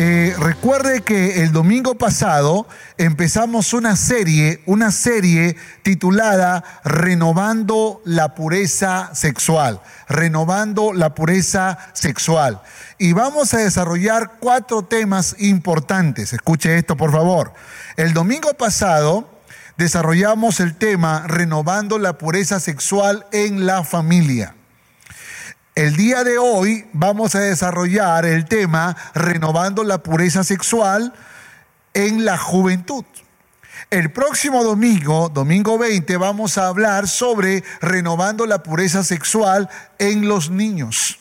Eh, recuerde que el domingo pasado empezamos una serie, una serie titulada Renovando la pureza sexual, renovando la pureza sexual. Y vamos a desarrollar cuatro temas importantes. Escuche esto, por favor. El domingo pasado desarrollamos el tema Renovando la pureza sexual en la familia. El día de hoy vamos a desarrollar el tema renovando la pureza sexual en la juventud. El próximo domingo, domingo 20, vamos a hablar sobre renovando la pureza sexual en los niños.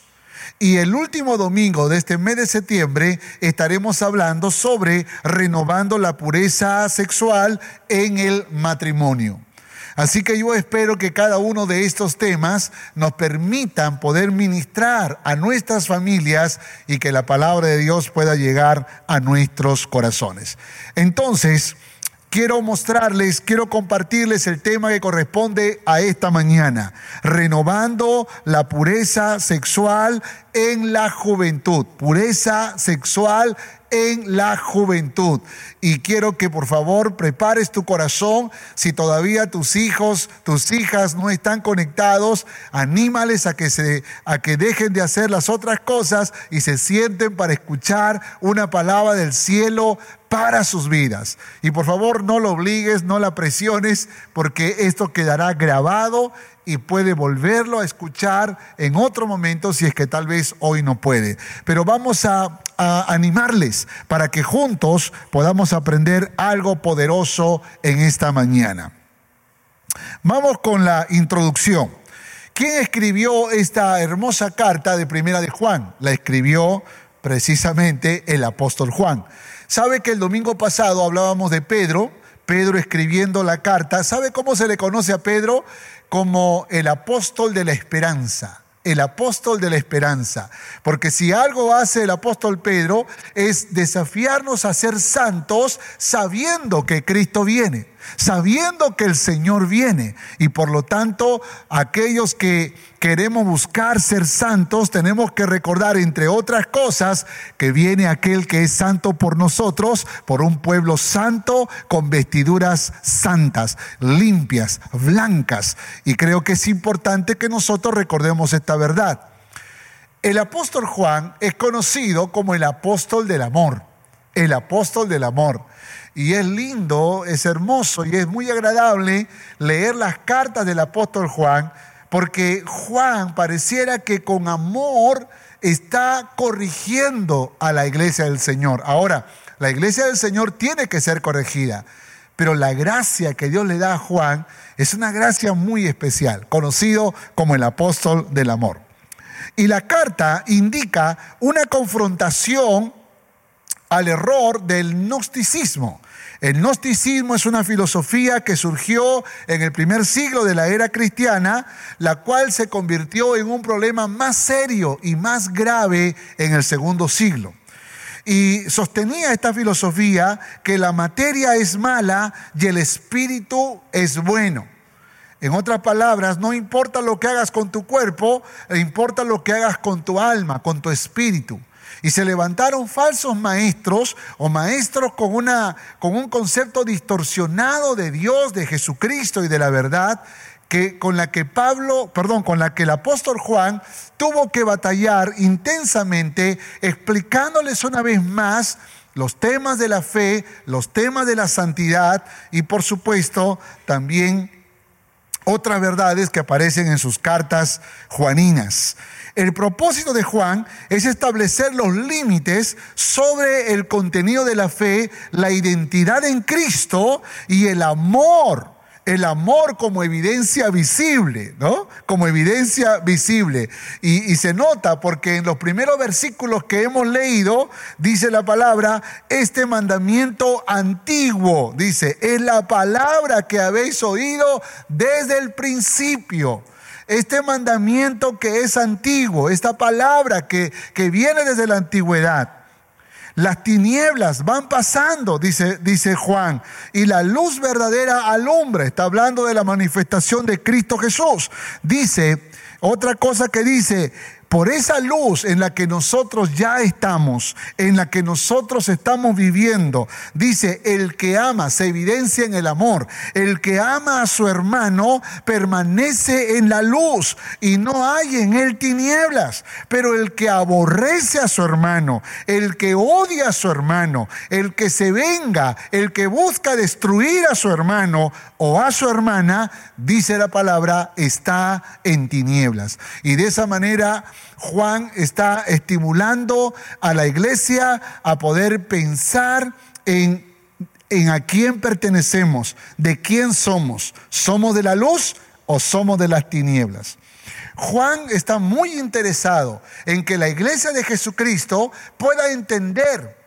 Y el último domingo de este mes de septiembre estaremos hablando sobre renovando la pureza sexual en el matrimonio. Así que yo espero que cada uno de estos temas nos permitan poder ministrar a nuestras familias y que la palabra de Dios pueda llegar a nuestros corazones. Entonces, quiero mostrarles, quiero compartirles el tema que corresponde a esta mañana, renovando la pureza sexual en la juventud, pureza sexual en la juventud. Y quiero que por favor prepares tu corazón. Si todavía tus hijos, tus hijas no están conectados, anímales a que, se, a que dejen de hacer las otras cosas y se sienten para escuchar una palabra del cielo para sus vidas. Y por favor no lo obligues, no la presiones, porque esto quedará grabado y puede volverlo a escuchar en otro momento si es que tal vez hoy no puede. Pero vamos a, animarles para que juntos podamos aprender algo poderoso en esta mañana. Vamos con la introducción. ¿Quién escribió esta hermosa carta de Primera de Juan? La escribió precisamente el apóstol Juan. ¿Sabe que el domingo pasado hablábamos de Pedro? Pedro escribiendo la carta. ¿Sabe cómo se le conoce a Pedro? Como el apóstol de la esperanza el apóstol de la esperanza. Porque si algo hace el apóstol Pedro es desafiarnos a ser santos sabiendo que Cristo viene sabiendo que el Señor viene. Y por lo tanto, aquellos que queremos buscar ser santos, tenemos que recordar, entre otras cosas, que viene aquel que es santo por nosotros, por un pueblo santo, con vestiduras santas, limpias, blancas. Y creo que es importante que nosotros recordemos esta verdad. El apóstol Juan es conocido como el apóstol del amor, el apóstol del amor. Y es lindo, es hermoso y es muy agradable leer las cartas del apóstol Juan, porque Juan pareciera que con amor está corrigiendo a la iglesia del Señor. Ahora, la iglesia del Señor tiene que ser corregida, pero la gracia que Dios le da a Juan es una gracia muy especial, conocido como el apóstol del amor. Y la carta indica una confrontación al error del gnosticismo. El gnosticismo es una filosofía que surgió en el primer siglo de la era cristiana, la cual se convirtió en un problema más serio y más grave en el segundo siglo. Y sostenía esta filosofía que la materia es mala y el espíritu es bueno. En otras palabras, no importa lo que hagas con tu cuerpo, importa lo que hagas con tu alma, con tu espíritu. Y se levantaron falsos maestros o maestros con, una, con un concepto distorsionado de Dios, de Jesucristo y de la verdad, que, con la que Pablo, perdón, con la que el apóstol Juan tuvo que batallar intensamente, explicándoles una vez más los temas de la fe, los temas de la santidad y por supuesto también otras verdades que aparecen en sus cartas juaninas. El propósito de Juan es establecer los límites sobre el contenido de la fe, la identidad en Cristo y el amor el amor como evidencia visible, ¿no? Como evidencia visible. Y, y, se nota porque en los primeros versículos que hemos leído dice la palabra, este mandamiento antiguo, dice, es la palabra que habéis oído desde el principio. Este mandamiento que es antiguo, esta palabra que, que viene desde la antigüedad. Las tinieblas van pasando, dice, dice Juan, y la luz verdadera alumbra. Está hablando de la manifestación de Cristo Jesús. Dice, otra cosa que dice, por esa luz en la que nosotros ya estamos, en la que nosotros estamos viviendo, dice, el que ama se evidencia en el amor. El que ama a su hermano permanece en la luz y no hay en él tinieblas. Pero el que aborrece a su hermano, el que odia a su hermano, el que se venga, el que busca destruir a su hermano o a su hermana, dice la palabra, está en tinieblas. Y de esa manera Juan está estimulando a la iglesia a poder pensar en, en a quién pertenecemos, de quién somos. ¿Somos de la luz o somos de las tinieblas? Juan está muy interesado en que la iglesia de Jesucristo pueda entender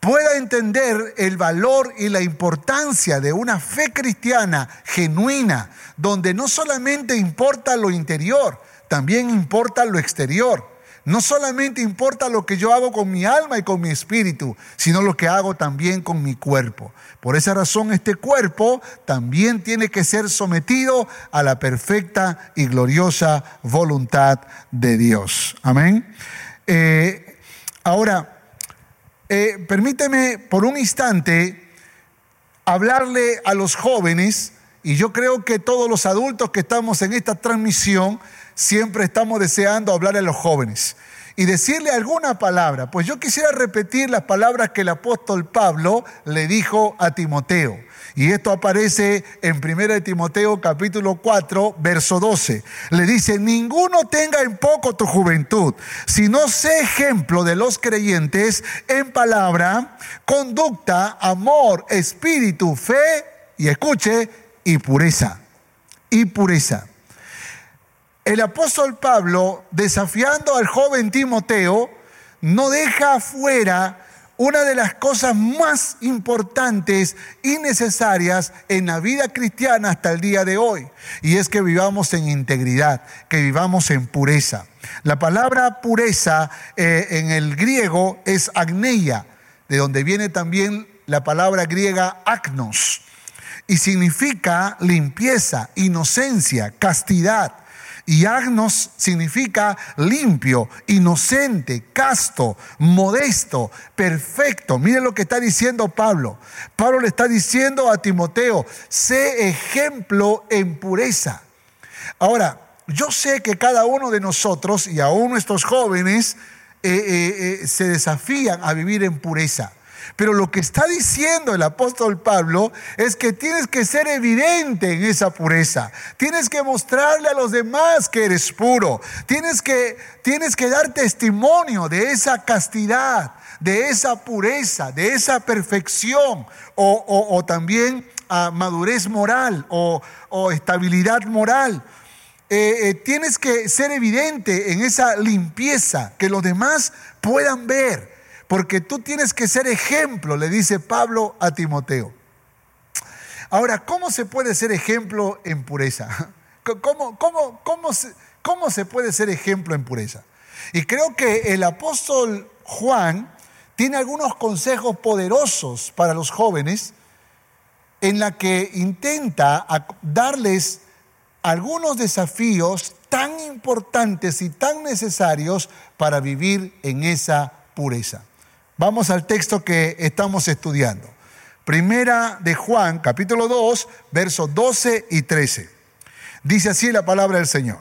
pueda entender el valor y la importancia de una fe cristiana genuina, donde no solamente importa lo interior, también importa lo exterior. No solamente importa lo que yo hago con mi alma y con mi espíritu, sino lo que hago también con mi cuerpo. Por esa razón este cuerpo también tiene que ser sometido a la perfecta y gloriosa voluntad de Dios. Amén. Eh, ahora, eh, permíteme por un instante hablarle a los jóvenes, y yo creo que todos los adultos que estamos en esta transmisión, siempre estamos deseando hablar a los jóvenes y decirle alguna palabra. Pues yo quisiera repetir las palabras que el apóstol Pablo le dijo a Timoteo. Y esto aparece en 1 Timoteo capítulo 4, verso 12. Le dice, ninguno tenga en poco tu juventud, sino sé ejemplo de los creyentes en palabra, conducta, amor, espíritu, fe y escuche, y pureza. Y pureza. El apóstol Pablo, desafiando al joven Timoteo, no deja afuera una de las cosas más importantes y necesarias en la vida cristiana hasta el día de hoy, y es que vivamos en integridad, que vivamos en pureza. La palabra pureza eh, en el griego es agneia, de donde viene también la palabra griega agnos, y significa limpieza, inocencia, castidad. Y agnos significa limpio, inocente, casto, modesto, perfecto. Mire lo que está diciendo Pablo. Pablo le está diciendo a Timoteo, sé ejemplo en pureza. Ahora, yo sé que cada uno de nosotros y aún nuestros jóvenes eh, eh, eh, se desafían a vivir en pureza. Pero lo que está diciendo el apóstol Pablo es que tienes que ser evidente en esa pureza. Tienes que mostrarle a los demás que eres puro. Tienes que, tienes que dar testimonio de esa castidad, de esa pureza, de esa perfección o, también a madurez moral o, estabilidad moral. Eh, eh, tienes que ser evidente en esa limpieza, que los demás puedan ver porque tú tienes que ser ejemplo, le dice Pablo a Timoteo. Ahora, ¿cómo se puede ser ejemplo en pureza? ¿Cómo, cómo, cómo, se, ¿Cómo se puede ser ejemplo en pureza? Y creo que el apóstol Juan tiene algunos consejos poderosos para los jóvenes en la que intenta darles algunos desafíos tan importantes y tan necesarios para vivir en esa pureza. Vamos al texto que estamos estudiando. Primera de Juan, capítulo 2, versos 12 y 13. Dice así la palabra del Señor.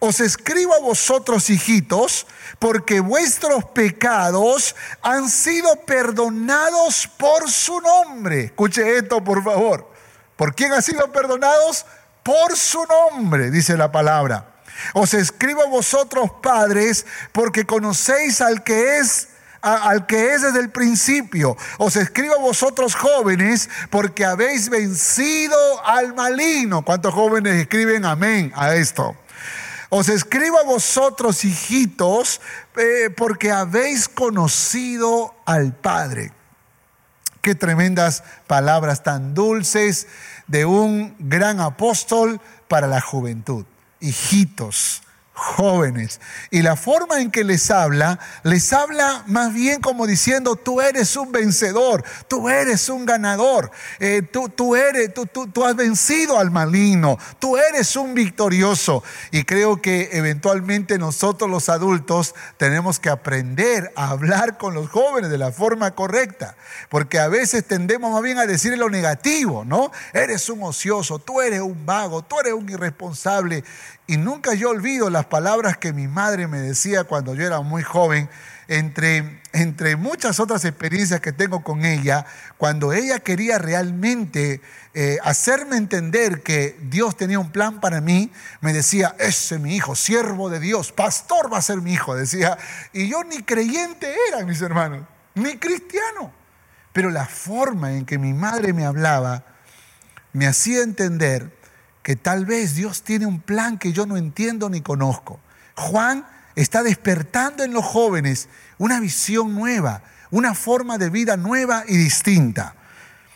Os escribo a vosotros, hijitos, porque vuestros pecados han sido perdonados por su nombre. Escuche esto, por favor. ¿Por quién han sido perdonados? Por su nombre, dice la palabra. Os escribo a vosotros, padres, porque conocéis al que es al que es desde el principio. Os escribo a vosotros jóvenes porque habéis vencido al maligno. ¿Cuántos jóvenes escriben amén a esto? Os escribo a vosotros, hijitos, eh, porque habéis conocido al Padre. Qué tremendas palabras tan dulces de un gran apóstol para la juventud. Hijitos, jóvenes. Y la forma en que les habla, les habla más bien como diciendo, tú eres un vencedor, tú eres un ganador, eh, tú, tú, eres, tú, tú, tú has vencido al maligno, tú eres un victorioso. Y creo que eventualmente nosotros los adultos tenemos que aprender a hablar con los jóvenes de la forma correcta, porque a veces tendemos más bien a decir lo negativo, ¿no? Eres un ocioso, tú eres un vago, tú eres un irresponsable. Y nunca yo olvido las palabras que mi madre me decía cuando yo era muy joven, entre, entre muchas otras experiencias que tengo con ella, cuando ella quería realmente eh, hacerme entender que Dios tenía un plan para mí, me decía, ese es mi hijo, siervo de Dios, pastor va a ser mi hijo, decía. Y yo ni creyente era, mis hermanos, ni cristiano. Pero la forma en que mi madre me hablaba me hacía entender que tal vez Dios tiene un plan que yo no entiendo ni conozco. Juan está despertando en los jóvenes una visión nueva, una forma de vida nueva y distinta.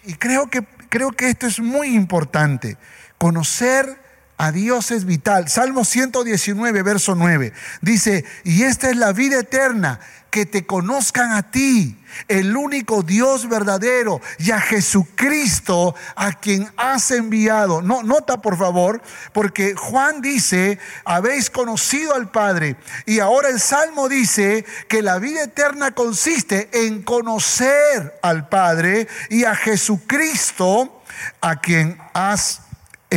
Y creo que, creo que esto es muy importante. Conocer a Dios es vital. Salmo 119, verso 9. Dice, y esta es la vida eterna, que te conozcan a ti, el único Dios verdadero, y a Jesucristo a quien has enviado. No, nota por favor, porque Juan dice, habéis conocido al Padre, y ahora el Salmo dice que la vida eterna consiste en conocer al Padre y a Jesucristo a quien has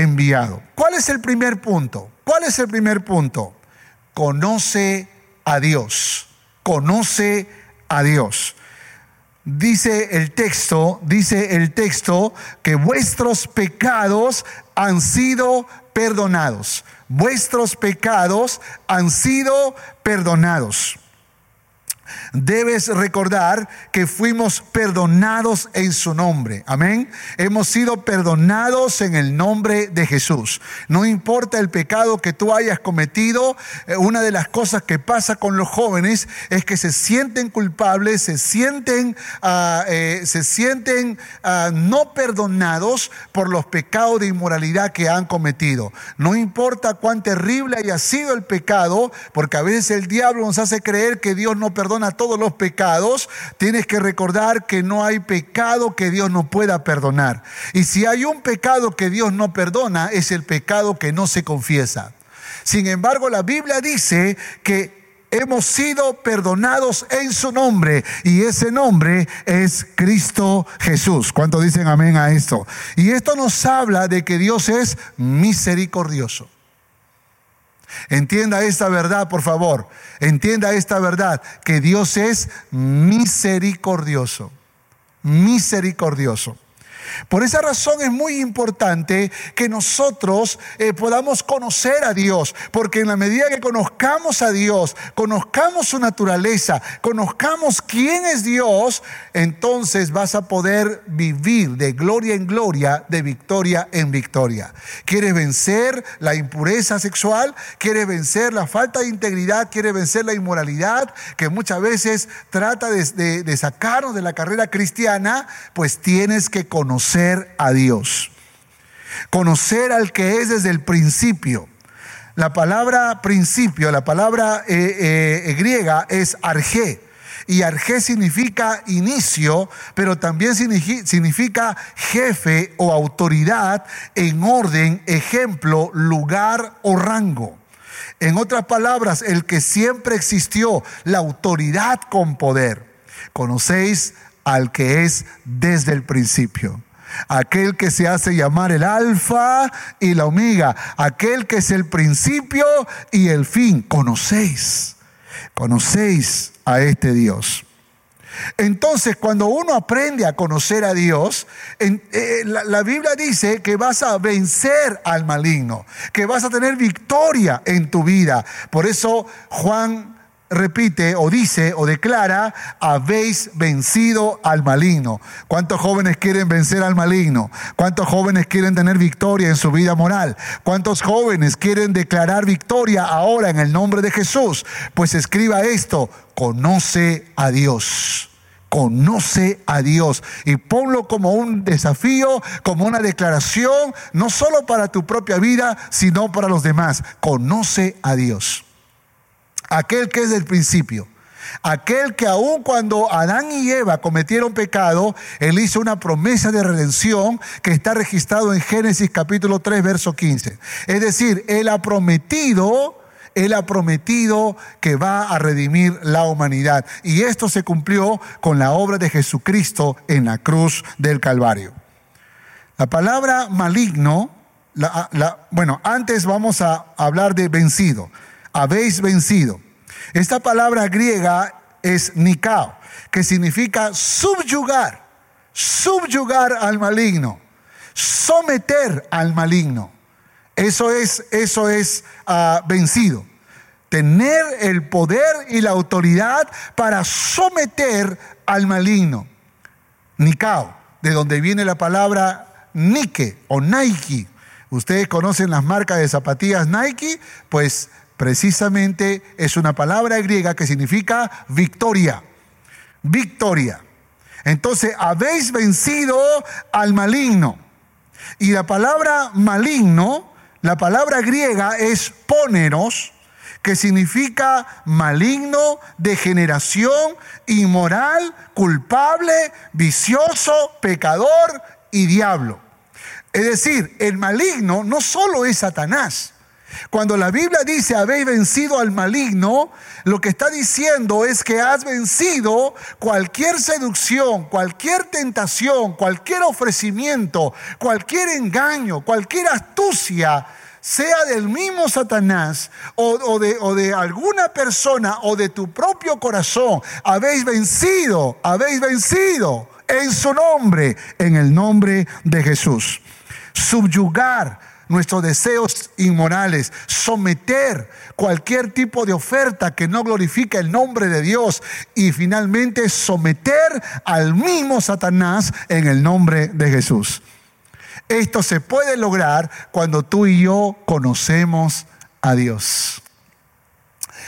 enviado. ¿Cuál es el primer punto? ¿Cuál es el primer punto? Conoce a Dios conoce a Dios. Dice el texto, dice el texto que vuestros pecados han sido perdonados. Vuestros pecados han sido perdonados debes recordar que fuimos perdonados en su nombre. Amén. Hemos sido perdonados en el nombre de Jesús. No importa el pecado que tú hayas cometido, eh, una de las cosas que pasa con los jóvenes es que se sienten culpables, se sienten, ah, eh, se sienten ah, no perdonados por los pecados de inmoralidad que han cometido. No importa cuán terrible haya sido el pecado, porque a veces el diablo nos hace creer que Dios no perdona a todos los pecados, tienes que recordar que no hay pecado que Dios no pueda perdonar. Y si hay un pecado que Dios no perdona, es el pecado que no se confiesa. Sin embargo, la Biblia dice que hemos sido perdonados en su nombre y ese nombre es Cristo Jesús. ¿Cuántos dicen amén a esto? Y esto nos habla de que Dios es misericordioso. Entienda esta verdad, por favor. Entienda esta verdad, que Dios es misericordioso. Misericordioso. Por esa razón es muy importante que nosotros eh, podamos conocer a Dios, porque en la medida que conozcamos a Dios, conozcamos su naturaleza, conozcamos quién es Dios, entonces vas a poder vivir de gloria en gloria, de victoria en victoria. ¿Quieres vencer la impureza sexual? ¿Quieres vencer la falta de integridad? ¿Quieres vencer la inmoralidad que muchas veces trata de, de sacarnos de la carrera cristiana? Pues tienes que conocer conocer a Dios. Conocer al que es desde el principio. La palabra principio, la palabra eh, eh, griega es arge. Y arge significa inicio, pero también significa jefe o autoridad en orden, ejemplo, lugar o rango. En otras palabras, el que siempre existió, la autoridad con poder. Conocéis al que es desde el principio aquel que se hace llamar el alfa y la omega, aquel que es el principio y el fin. Conocéis, conocéis a este Dios. Entonces, cuando uno aprende a conocer a Dios, eh, la, Biblia dice que vas a vencer al maligno, que vas a tener victoria en tu vida. Por eso Juan repite o dice o declara, habéis vencido al maligno. ¿Cuántos jóvenes quieren vencer al maligno? ¿Cuántos jóvenes quieren tener victoria en su vida moral? ¿Cuántos jóvenes quieren declarar victoria ahora en el nombre de Jesús? Pues escriba esto, conoce a Dios. Conoce a Dios y ponlo como un desafío, como una declaración, no solo para tu propia vida, sino para los demás. Conoce a Dios aquel que es del principio. Aquel que aun cuando Adán y Eva cometieron pecado, Él hizo una promesa de redención que está registrado en Génesis capítulo 3, verso 15. Es decir, Él ha prometido, Él ha prometido que va a redimir la humanidad. Y esto se cumplió con la obra de Jesucristo en la cruz del Calvario. La palabra maligno, bueno, antes vamos a hablar de vencido habéis vencido. Esta palabra griega es nikao, que significa subyugar, subyugar al maligno, someter al maligno. Eso es, eso es ah, vencido. Tener el poder y la autoridad para someter al maligno. Nikao, de donde viene la palabra Nike o Nike. Ustedes conocen las marcas de zapatillas Nike, pues precisamente es una palabra griega que significa victoria. Victoria. Entonces, habéis vencido al maligno. Y la palabra maligno, la palabra griega es póneros, que significa maligno, degeneración, inmoral, culpable, vicioso, pecador y diablo. Es decir, el maligno no solo es Satanás, cuando la Biblia dice habéis vencido al maligno, lo que está diciendo es que has vencido cualquier seducción, cualquier tentación, cualquier ofrecimiento, cualquier engaño, cualquier astucia, sea del mismo Satanás o, de, o de alguna persona o de tu propio corazón. Habéis vencido, habéis vencido en su nombre, en el nombre de Jesús. Subyugar nuestros deseos inmorales, someter cualquier tipo de oferta que no glorifique el nombre de Dios y finalmente someter al mismo Satanás en el nombre de Jesús. Esto se puede lograr cuando tú y yo conocemos a Dios.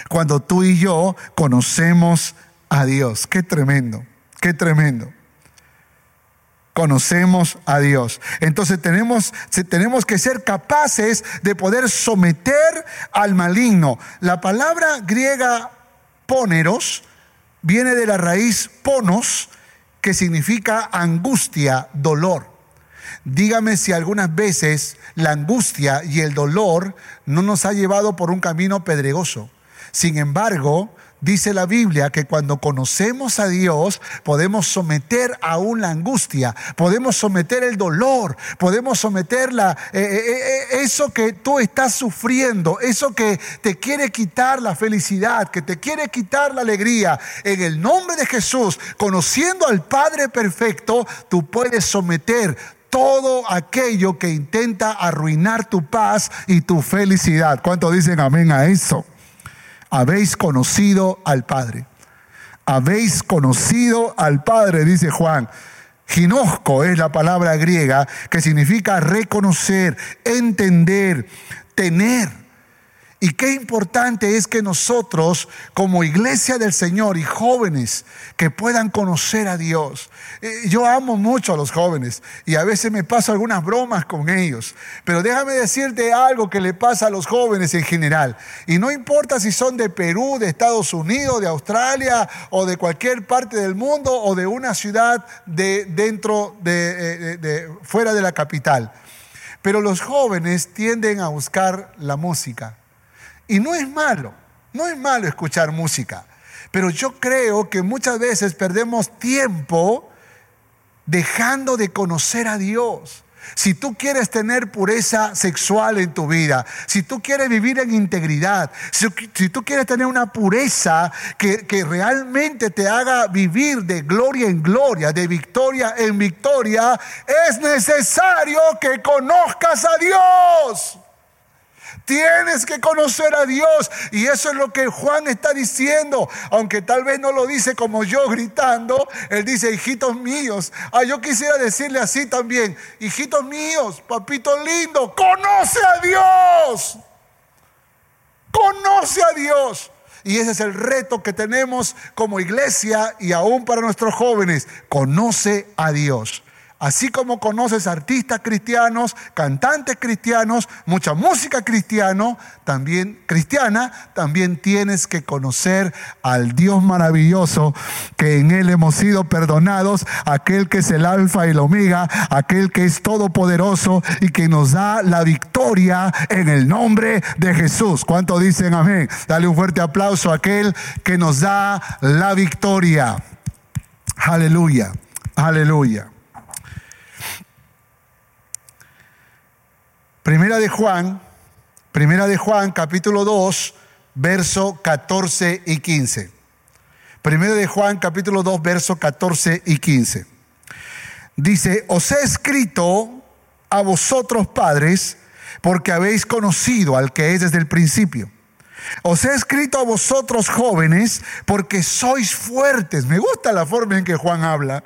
Cuando tú y yo conocemos a Dios. Qué tremendo, qué tremendo conocemos a Dios. Entonces tenemos, tenemos que ser capaces de poder someter al maligno. La palabra griega poneros viene de la raíz ponos, que significa angustia, dolor. Dígame si algunas veces la angustia y el dolor no nos ha llevado por un camino pedregoso. Sin embargo, Dice la Biblia que cuando conocemos a Dios podemos someter aún la angustia, podemos someter el dolor, podemos someter la, eh, eh, eh, eso que tú estás sufriendo, eso que te quiere quitar la felicidad, que te quiere quitar la alegría. En el nombre de Jesús, conociendo al Padre perfecto, tú puedes someter todo aquello que intenta arruinar tu paz y tu felicidad. ¿Cuánto dicen amén a eso? Habéis conocido al Padre. Habéis conocido al Padre, dice Juan. Ginosco es la palabra griega que significa reconocer, entender, tener. Y qué importante es que nosotros, como iglesia del Señor y jóvenes, que puedan conocer a Dios. Eh, yo amo mucho a los jóvenes y a veces me paso algunas bromas con ellos, pero déjame decirte algo que le pasa a los jóvenes en general. Y no importa si son de Perú, de Estados Unidos, de Australia o de cualquier parte del mundo o de una ciudad de, dentro de, de fuera de la capital. Pero los jóvenes tienden a buscar la música y no es malo, no es malo escuchar música, pero yo creo que muchas veces perdemos tiempo dejando de conocer a Dios. Si tú quieres tener pureza sexual en tu vida, si tú quieres vivir en integridad, si, tú quieres tener una pureza que, que, realmente te haga vivir de gloria en gloria, de victoria en victoria, es necesario que conozcas a Dios. Tienes que conocer a Dios. Y eso es lo que Juan está diciendo. Aunque tal vez no lo dice como yo gritando. Él dice, hijitos míos. Ah, yo quisiera decirle así también. Hijitos míos, papito lindo, conoce a Dios. Conoce a Dios. Y ese es el reto que tenemos como iglesia y aún para nuestros jóvenes. Conoce a Dios. Así como conoces artistas cristianos, cantantes cristianos, mucha música cristiano, también cristiana, también tienes que conocer al Dios maravilloso que en él hemos sido perdonados, aquel que es el alfa y el omega, aquel que es todopoderoso y que nos da la victoria en el nombre de Jesús. ¿Cuánto dicen amén? Dale un fuerte aplauso a aquel que nos da la victoria. Aleluya. Aleluya. Primera de Juan, Primera de Juan, capítulo 2, verso 14 y 15. Primera de Juan, capítulo 2, verso 14 y 15. Dice, os he escrito a vosotros padres, porque habéis conocido al que es desde el principio. Os he escrito a vosotros jóvenes, porque sois fuertes. Me gusta la forma en que Juan habla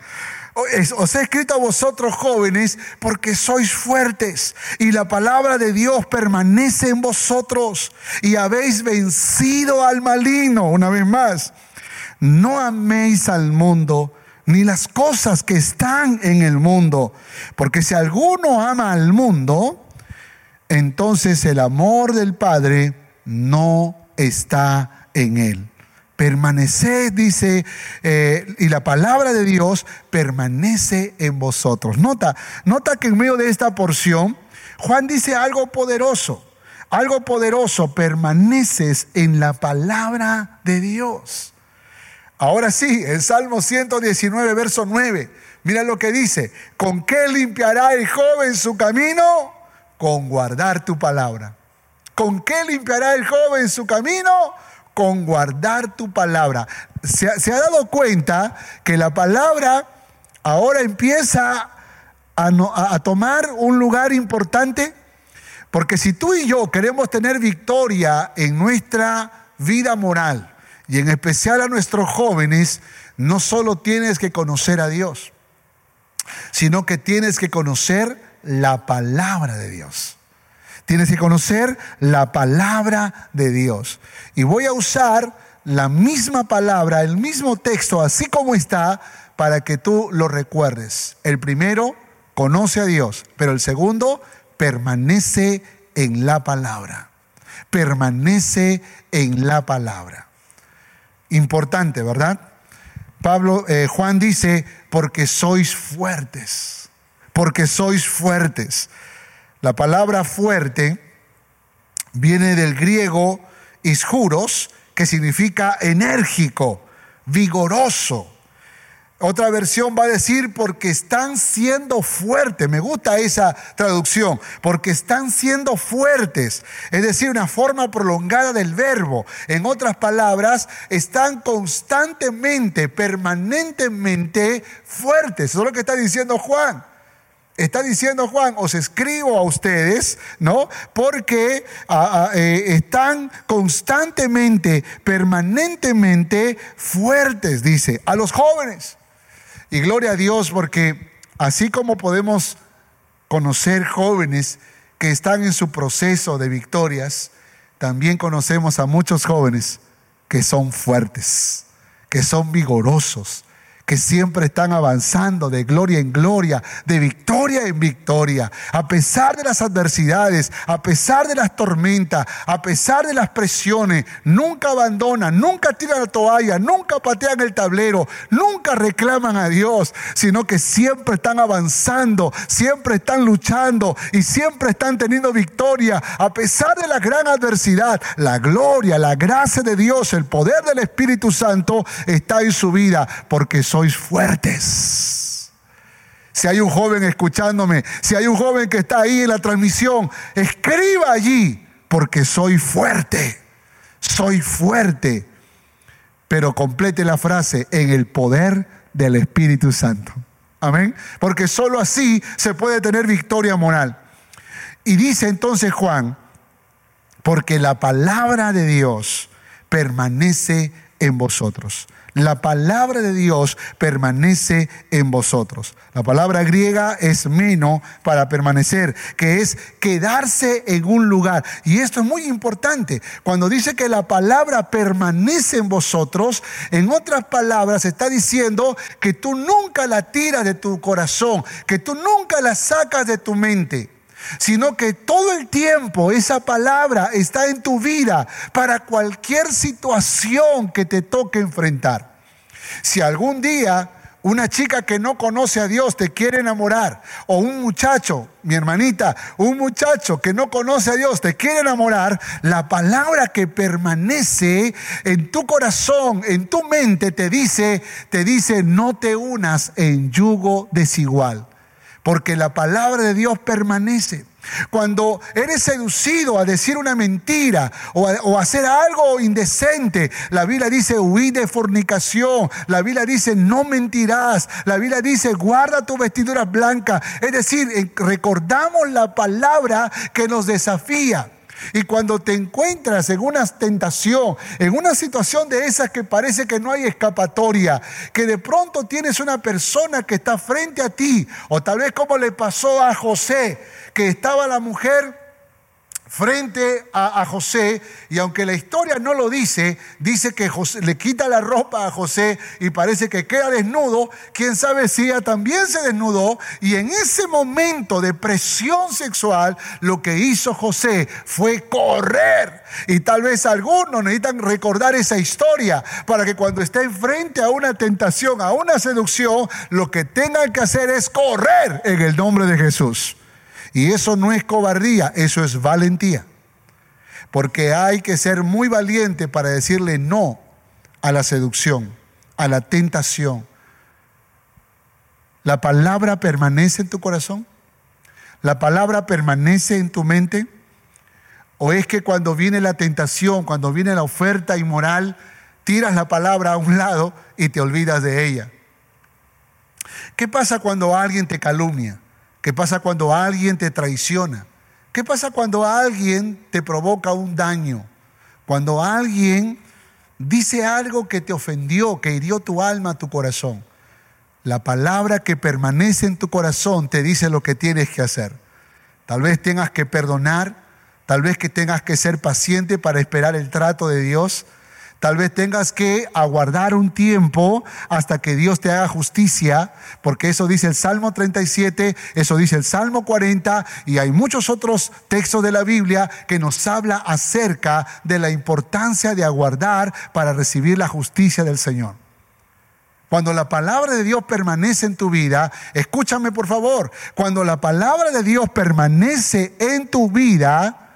os he escrito a vosotros jóvenes porque sois fuertes y la palabra de Dios permanece en vosotros y habéis vencido al maligno. Una vez más, no améis al mundo ni las cosas que están en el mundo, porque si alguno ama al mundo, entonces el amor del Padre no está en él. Permaneced, dice, eh, y la palabra de Dios permanece en vosotros. Nota, nota que en medio de esta porción, Juan dice algo poderoso, algo poderoso, permaneces en la palabra de Dios. Ahora sí, el Salmo 119, verso 9, mira lo que dice, ¿con qué limpiará el joven su camino? Con guardar tu palabra. ¿Con qué limpiará el joven su camino? Con guardar tu palabra. ¿Se, ha dado cuenta que la palabra ahora empieza a, tomar un lugar importante? Porque si tú y yo queremos tener victoria en nuestra vida moral, y en especial a nuestros jóvenes, no solo tienes que conocer a Dios, sino que tienes que conocer la palabra de Dios. Tienes que conocer la palabra de Dios. Y voy a usar la misma palabra, el mismo texto, así como está, para que tú lo recuerdes. El primero, conoce a Dios, pero el segundo, permanece en la palabra. Permanece en la palabra. Importante, ¿verdad? Pablo, eh, Juan dice, porque sois fuertes, porque sois fuertes. La palabra fuerte viene del griego isjuros, que significa enérgico, vigoroso. Otra versión va a decir porque están siendo fuertes. Me gusta esa traducción. Porque están siendo fuertes. Es decir, una forma prolongada del verbo. En otras palabras, están constantemente, permanentemente fuertes. Eso es lo que está diciendo Juan. Está diciendo Juan, os escribo a ustedes, ¿no? Porque ah, ah, eh, están constantemente, permanentemente fuertes, dice, a los jóvenes. Y gloria a Dios porque así como podemos conocer jóvenes que están en su proceso de victorias, también conocemos a muchos jóvenes que son fuertes, que son vigorosos, que siempre están avanzando de gloria en gloria, de victoria en victoria, a pesar de las adversidades, a pesar de las tormentas, a pesar de las presiones, nunca abandonan, nunca tiran la toalla, nunca patean el tablero, nunca reclaman a Dios, sino que siempre están avanzando, siempre están luchando y siempre están teniendo victoria, a pesar de la gran adversidad, la gloria, la gracia de Dios, el poder del Espíritu Santo está en su vida, porque son sois fuertes. Si hay un joven escuchándome, si hay un joven que está ahí en la transmisión, escriba allí, porque soy fuerte, soy fuerte. Pero complete la frase en el poder del Espíritu Santo. Amén. Porque sólo así se puede tener victoria moral. Y dice entonces Juan, porque la palabra de Dios permanece en vosotros. La palabra de Dios permanece en vosotros. La palabra griega es meno para permanecer, que es quedarse en un lugar. Y esto es muy importante. Cuando dice que la palabra permanece en vosotros, en otras palabras está diciendo que tú nunca la tiras de tu corazón, que tú nunca la sacas de tu mente sino que todo el tiempo esa palabra está en tu vida para cualquier situación que te toque enfrentar. Si algún día una chica que no conoce a Dios te quiere enamorar, o un muchacho, mi hermanita, un muchacho que no conoce a Dios te quiere enamorar, la palabra que permanece en tu corazón, en tu mente, te dice, te dice, no te unas en yugo desigual porque la palabra de Dios permanece. Cuando eres seducido a decir una mentira o a, hacer algo indecente, la Biblia dice huí de fornicación, la Biblia dice no mentirás, la Biblia dice guarda tu vestidura blanca. Es decir, recordamos la palabra que nos desafía. Y cuando te encuentras en una tentación, en una situación de esas que parece que no hay escapatoria, que de pronto tienes una persona que está frente a ti, o tal vez como le pasó a José, que estaba la mujer frente a, José, y aunque la historia no lo dice, dice que José, le quita la ropa a José y parece que queda desnudo, quién sabe si ella también se desnudó, y en ese momento de presión sexual, lo que hizo José fue correr. Y tal vez algunos necesitan recordar esa historia para que cuando estén frente a una tentación, a una seducción, lo que tengan que hacer es correr en el nombre de Jesús. Y eso no es cobardía, eso es valentía. Porque hay que ser muy valiente para decirle no a la seducción, a la tentación. ¿La palabra permanece en tu corazón? ¿La palabra permanece en tu mente? ¿O es que cuando viene la tentación, cuando viene la oferta inmoral, tiras la palabra a un lado y te olvidas de ella? ¿Qué pasa cuando alguien te calumnia? ¿Qué pasa cuando alguien te traiciona? ¿Qué pasa cuando alguien te provoca un daño? Cuando alguien dice algo que te ofendió, que hirió tu alma, tu corazón. La palabra que permanece en tu corazón te dice lo que tienes que hacer. Tal vez tengas que perdonar, tal vez que tengas que ser paciente para esperar el trato de Dios Tal vez tengas que aguardar un tiempo hasta que Dios te haga justicia, porque eso dice el Salmo 37, eso dice el Salmo 40 y hay muchos otros textos de la Biblia que nos habla acerca de la importancia de aguardar para recibir la justicia del Señor. Cuando la palabra de Dios permanece en tu vida, escúchame por favor, cuando la palabra de Dios permanece en tu vida,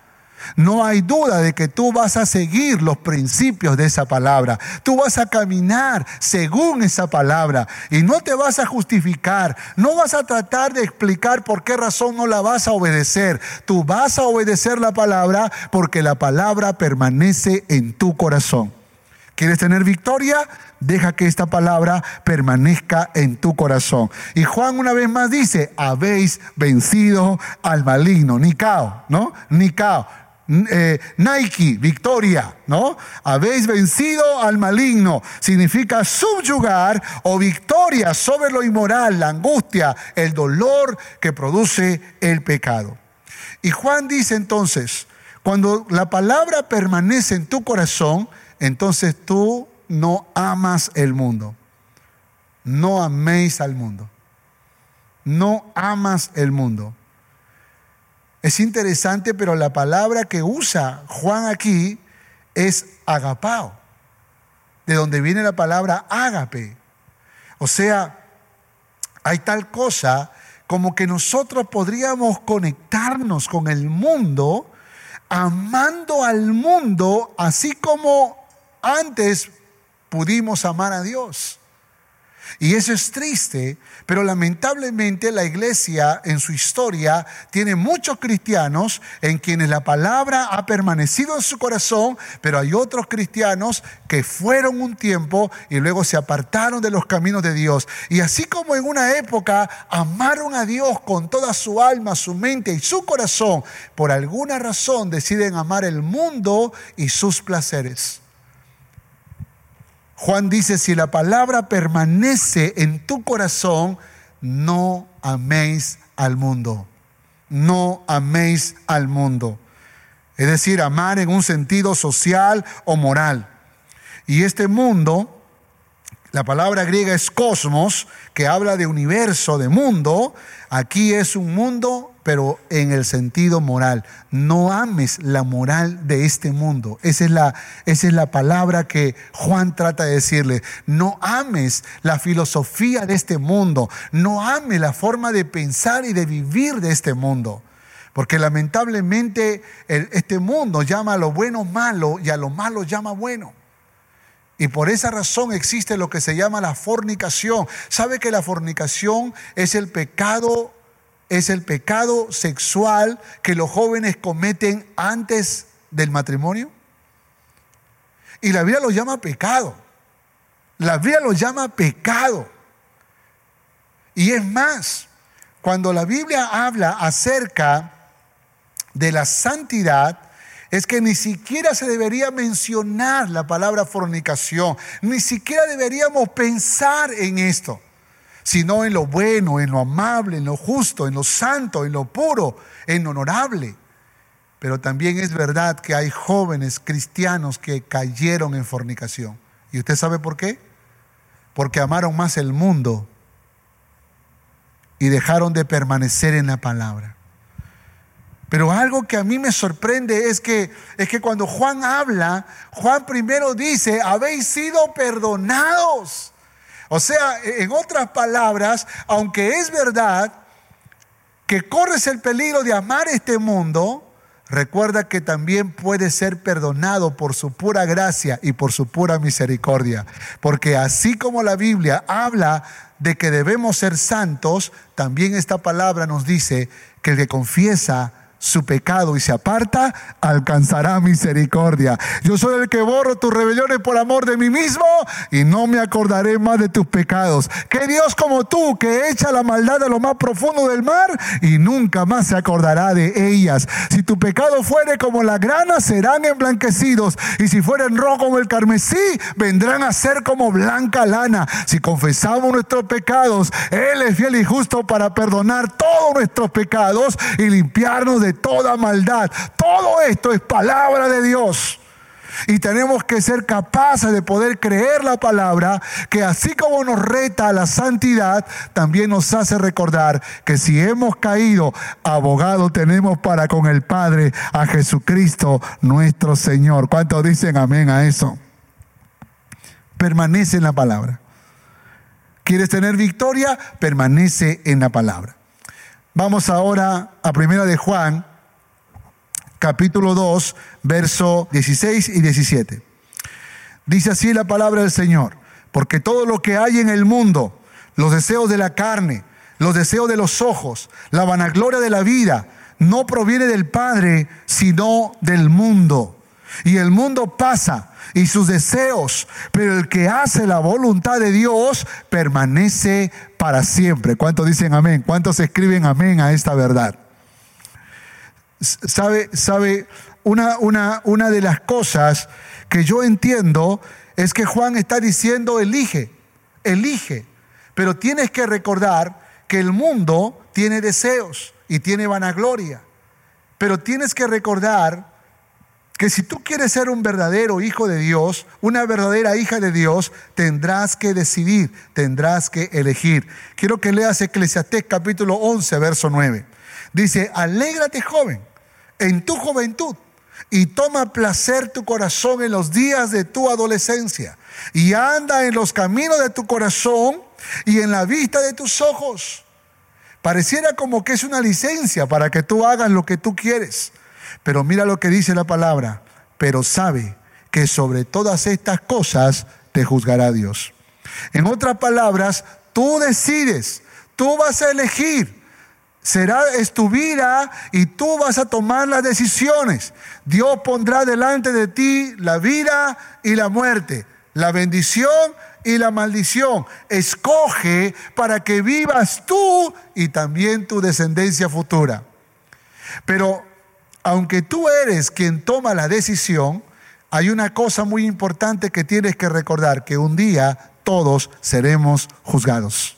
no hay duda de que tú vas a seguir los principios de esa palabra. Tú vas a caminar según esa palabra y no te vas a justificar. No vas a tratar de explicar por qué razón no la vas a obedecer. Tú vas a obedecer la palabra porque la palabra permanece en tu corazón. ¿Quieres tener victoria? Deja que esta palabra permanezca en tu corazón. Y Juan una vez más dice, habéis vencido al maligno. Nicao, ¿no? Nicao eh, Nike, victoria, ¿no? Habéis vencido al maligno. Significa subyugar o victoria sobre lo inmoral, la angustia, el dolor que produce el pecado. Y Juan dice entonces, cuando la palabra permanece en tu corazón, entonces tú no amas el mundo. No améis al mundo. No amas el mundo. Es interesante, pero la palabra que usa Juan aquí es agapao, de donde viene la palabra ágape. O sea, hay tal cosa como que nosotros podríamos conectarnos con el mundo amando al mundo así como antes pudimos amar a Dios. Y eso es triste, pero lamentablemente la iglesia en su historia tiene muchos cristianos en quienes la palabra ha permanecido en su corazón, pero hay otros cristianos que fueron un tiempo y luego se apartaron de los caminos de Dios. Y así como en una época amaron a Dios con toda su alma, su mente y su corazón, por alguna razón deciden amar el mundo y sus placeres. Juan dice, si la palabra permanece en tu corazón, no améis al mundo. No améis al mundo. Es decir, amar en un sentido social o moral. Y este mundo, la palabra griega es cosmos, que habla de universo, de mundo. Aquí es un mundo pero en el sentido moral. No ames la moral de este mundo. Esa es la, esa es la palabra que Juan trata de decirle. No ames la filosofía de este mundo. No ames la forma de pensar y de vivir de este mundo. Porque lamentablemente este mundo llama a lo bueno malo y a lo malo llama bueno. Y por esa razón existe lo que se llama la fornicación. ¿Sabe que la fornicación es el pecado es el pecado sexual que los jóvenes cometen antes del matrimonio. Y la Biblia lo llama pecado. La Biblia lo llama pecado. Y es más, cuando la Biblia habla acerca de la santidad, es que ni siquiera se debería mencionar la palabra fornicación, ni siquiera deberíamos pensar en esto sino en lo bueno, en lo amable, en lo justo, en lo santo, en lo puro, en lo honorable. Pero también es verdad que hay jóvenes cristianos que cayeron en fornicación. ¿Y usted sabe por qué? Porque amaron más el mundo y dejaron de permanecer en la palabra. Pero algo que a mí me sorprende es que, es que cuando Juan habla, Juan primero dice, habéis sido perdonados. O sea, en otras palabras, aunque es verdad que corres el peligro de amar este mundo, recuerda que también puedes ser perdonado por su pura gracia y por su pura misericordia. Porque así como la Biblia habla de que debemos ser santos, también esta palabra nos dice que el que confiesa su pecado y se aparta, alcanzará misericordia. Yo soy el que borro tus rebeliones por amor de mí mismo y no me acordaré más de tus pecados. Que Dios como tú, que echa la maldad a lo más profundo del mar y nunca más se acordará de ellas. Si tu pecado fuere como la grana, serán emblanquecidos. Y si fueren rojo como el carmesí, vendrán a ser como blanca lana. Si confesamos nuestros pecados, Él es fiel y justo para perdonar todos nuestros pecados y limpiarnos de toda maldad. Todo esto es palabra de Dios. Y tenemos que ser capaces de poder creer la palabra, que así como nos reta a la santidad, también nos hace recordar que si hemos caído, abogado tenemos para con el Padre a Jesucristo nuestro Señor. ¿Cuántos dicen amén a eso? Permanece en la palabra. ¿Quieres tener victoria? Permanece en la palabra. Vamos ahora a Primera de Juan, capítulo 2, verso 16 y 17. Dice así la palabra del Señor, porque todo lo que hay en el mundo, los deseos de la carne, los deseos de los ojos, la vanagloria de la vida, no proviene del Padre, sino del mundo. Y el mundo pasa y sus deseos, pero el que hace la voluntad de Dios permanece para siempre. ¿Cuántos dicen amén? ¿Cuántos escriben amén a esta verdad? Sabe, sabe, una, una, una de las cosas que yo entiendo es que Juan está diciendo elige, elige, pero tienes que recordar que el mundo tiene deseos y tiene vanagloria, pero tienes que recordar que si tú quieres ser un verdadero hijo de Dios, una verdadera hija de Dios, tendrás que decidir, tendrás que elegir. Quiero que leas Eclesiastés capítulo 11, verso 9. Dice, alégrate joven en tu juventud y toma placer tu corazón en los días de tu adolescencia y anda en los caminos de tu corazón y en la vista de tus ojos. Pareciera como que es una licencia para que tú hagas lo que tú quieres. Pero mira lo que dice la palabra, pero sabe que sobre todas estas cosas te juzgará Dios. En otras palabras, tú decides, tú vas a elegir. Será es tu vida y tú vas a tomar las decisiones. Dios pondrá delante de ti la vida y la muerte, la bendición y la maldición. Escoge para que vivas tú y también tu descendencia futura. Pero aunque tú eres quien toma la decisión, hay una cosa muy importante que tienes que recordar, que un día todos seremos juzgados.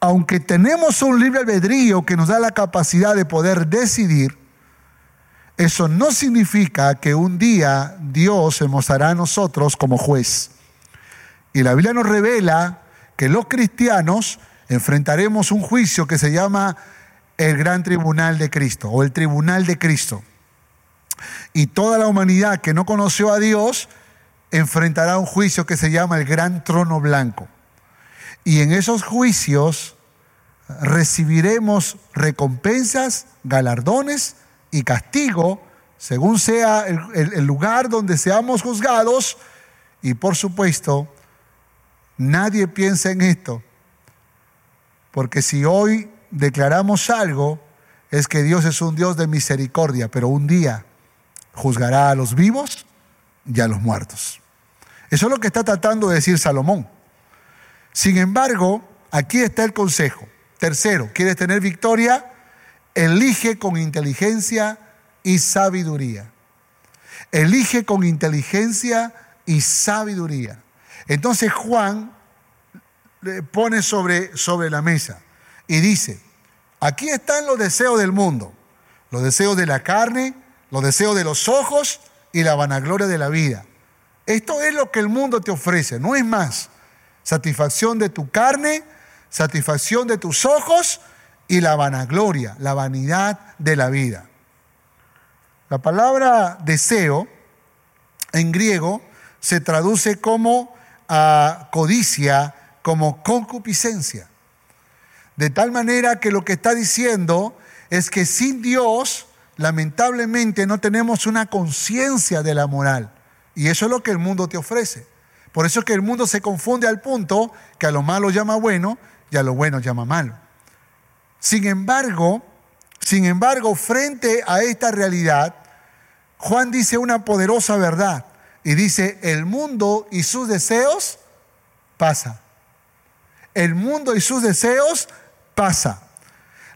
Aunque tenemos un libre albedrío que nos da la capacidad de poder decidir, eso no significa que un día Dios se mostrará a nosotros como juez. Y la Biblia nos revela que los cristianos enfrentaremos un juicio que se llama el gran tribunal de Cristo o el tribunal de Cristo. Y toda la humanidad que no conoció a Dios enfrentará un juicio que se llama el gran trono blanco. Y en esos juicios recibiremos recompensas, galardones y castigo, según sea el, lugar donde seamos juzgados. Y por supuesto, nadie piensa en esto, porque si hoy declaramos algo, es que Dios es un Dios de misericordia, pero un día juzgará a los vivos y a los muertos. Eso es lo que está tratando de decir Salomón. Sin embargo, aquí está el consejo. Tercero, ¿quieres tener victoria? Elige con inteligencia y sabiduría. Elige con inteligencia y sabiduría. Entonces Juan pone sobre, sobre la mesa y dice, aquí están los deseos del mundo, los deseos de la carne, los deseos de los ojos y la vanagloria de la vida. Esto es lo que el mundo te ofrece, no es más. Satisfacción de tu carne, satisfacción de tus ojos y la vanagloria, la vanidad de la vida. La palabra deseo en griego se traduce como ah, codicia, como concupiscencia. De tal manera que lo que está diciendo es que sin Dios, lamentablemente, no tenemos una conciencia de la moral. Y eso es lo que el mundo te ofrece. Por eso es que el mundo se confunde al punto que a lo malo llama bueno y a lo bueno llama malo. Sin embargo, sin embargo, frente a esta realidad, Juan dice una poderosa verdad y dice, el mundo y sus deseos pasa. El mundo y sus deseos pasa.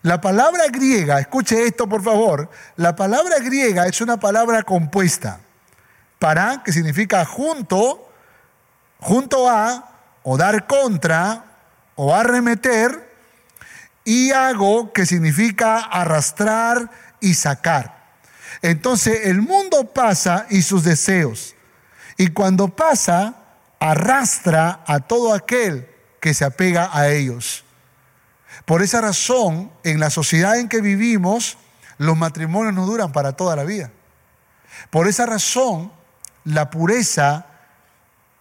La palabra griega, escuche esto por favor, la palabra griega es una palabra compuesta. Para, que significa junto, junto a, o dar contra, o arremeter, y hago, que significa arrastrar y sacar. Entonces el mundo pasa y sus deseos. Y cuando pasa, arrastra a todo aquel que se apega a ellos. Por esa razón, en la sociedad en que vivimos, los matrimonios no duran para toda la vida. Por esa razón, la pureza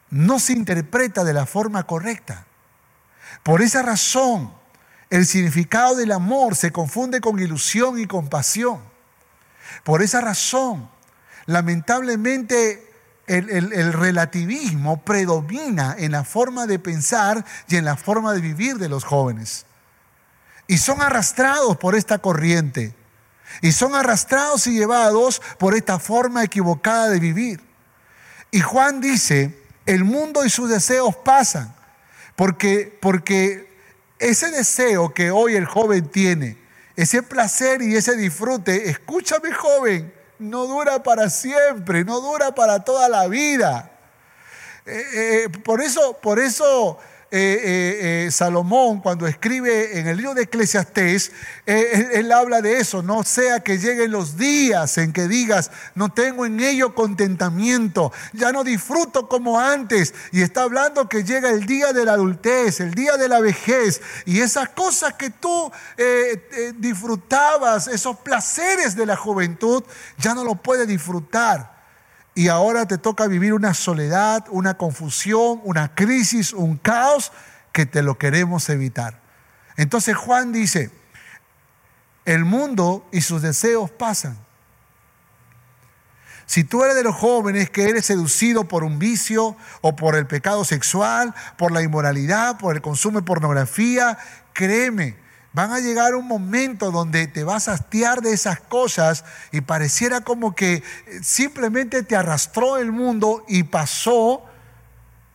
no se interpreta de la forma correcta. Por esa razón, el significado del amor se confunde con ilusión y compasión. Por esa razón, lamentablemente el, el, relativismo predomina en la forma de pensar y en la forma de vivir de los jóvenes y son arrastrados por esta corriente. Y son arrastrados y llevados por esta forma equivocada de vivir. Y Juan dice, el mundo y sus deseos pasan, porque, porque ese deseo que hoy el joven tiene, ese placer y ese disfrute, escúchame joven, no dura para siempre, no dura para toda la vida. Eh, eh, por eso, por eso eh, eh, eh, Salomón, cuando escribe en el libro de Eclesiastés, él, habla de eso, no sea que lleguen los días en que digas, no tengo en ello contentamiento, ya no disfruto como antes, y está hablando que llega el día de la adultez, el día de la vejez, y esas cosas que tú disfrutabas, esos placeres de la juventud, ya no lo puedes disfrutar y ahora te toca vivir una soledad, una confusión, una crisis, un caos que te lo queremos evitar. Entonces Juan dice, el mundo y sus deseos pasan. Si tú eres de los jóvenes que eres seducido por un vicio o por el pecado sexual, por la inmoralidad, por el consumo de pornografía, créeme, van a llegar un momento donde te vas a hastiar de esas cosas y pareciera como que eh, simplemente te arrastró el mundo y pasó.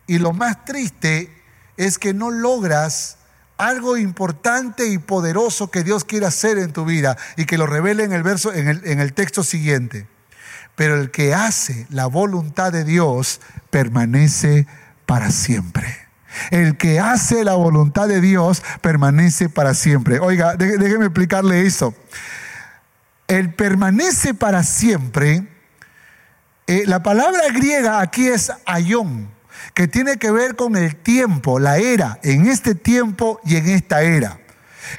Y lo más triste es que no logras algo importante y poderoso que Dios quiere hacer en tu vida y que lo revele en el verso en el, en el texto siguiente. Pero el que hace la voluntad de Dios permanece para siempre. El que hace la voluntad de Dios permanece para siempre. Oiga, déjeme explicarle eso. El permanece para siempre, eh, la palabra griega aquí es ayón, que tiene que ver con el tiempo, la era, en este tiempo y en esta era.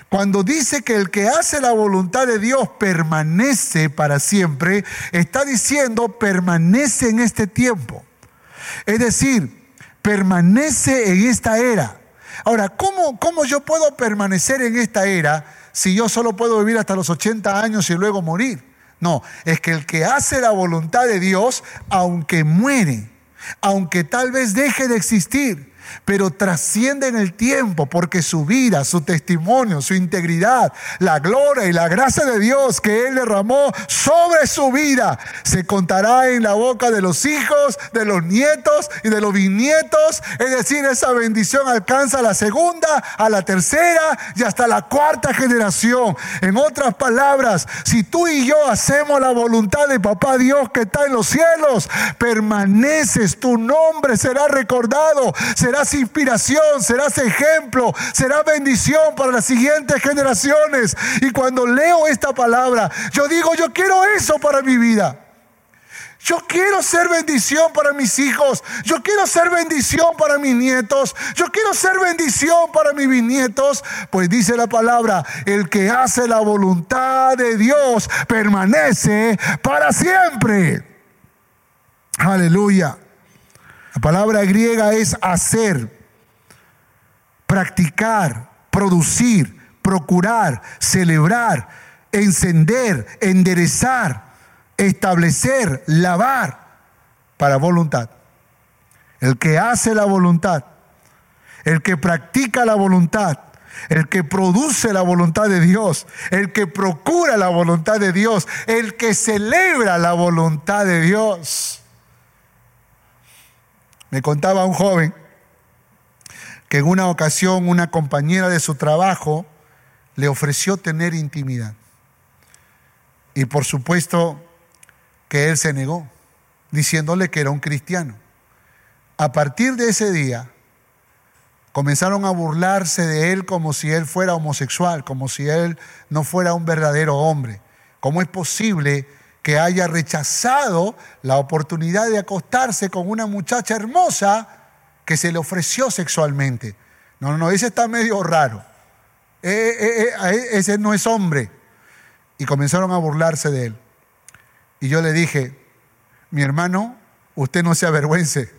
Cuando dice que el que hace la voluntad de Dios permanece para siempre, está diciendo permanece en este tiempo. Es decir, permanece en esta era. Ahora, ¿cómo, ¿cómo yo puedo permanecer en esta era si yo solo puedo vivir hasta los 80 años y luego morir? No, es que el que hace la voluntad de Dios, aunque muere, aunque tal vez deje de existir, pero trasciende en el tiempo porque su vida, su testimonio, su integridad, la gloria y la gracia de Dios que Él derramó sobre su vida se contará en la boca de los hijos, de los nietos y de los bisnietos. Es decir, esa bendición alcanza a la segunda, a la tercera y hasta la cuarta generación. En otras palabras, si tú y yo hacemos la voluntad de Papá Dios que está en los cielos, permaneces, tu nombre será recordado, será serás inspiración, serás ejemplo, serás bendición para las siguientes generaciones. Y cuando leo esta palabra, yo digo, yo quiero eso para mi vida. Yo quiero ser bendición para mis hijos. Yo quiero ser bendición para mis nietos. Yo quiero ser bendición para mis bisnietos. Pues dice la palabra, el que hace la voluntad de Dios permanece para siempre. Aleluya. La palabra griega es hacer, practicar, producir, procurar, celebrar, encender, enderezar, establecer, lavar para voluntad. El que hace la voluntad, el que practica la voluntad, el que produce la voluntad de Dios, el que procura la voluntad de Dios, el que celebra la voluntad de Dios. Me contaba un joven que en una ocasión una compañera de su trabajo le ofreció tener intimidad. Y por supuesto que él se negó, diciéndole que era un cristiano. A partir de ese día, comenzaron a burlarse de él como si él fuera homosexual, como si él no fuera un verdadero hombre. ¿Cómo es posible que haya rechazado la oportunidad de acostarse con una muchacha hermosa que se le ofreció sexualmente. No, no, ese está medio raro. Eh, eh, eh, ese no es hombre. Y comenzaron a burlarse de él. Y yo le dije, mi hermano, usted no se avergüence.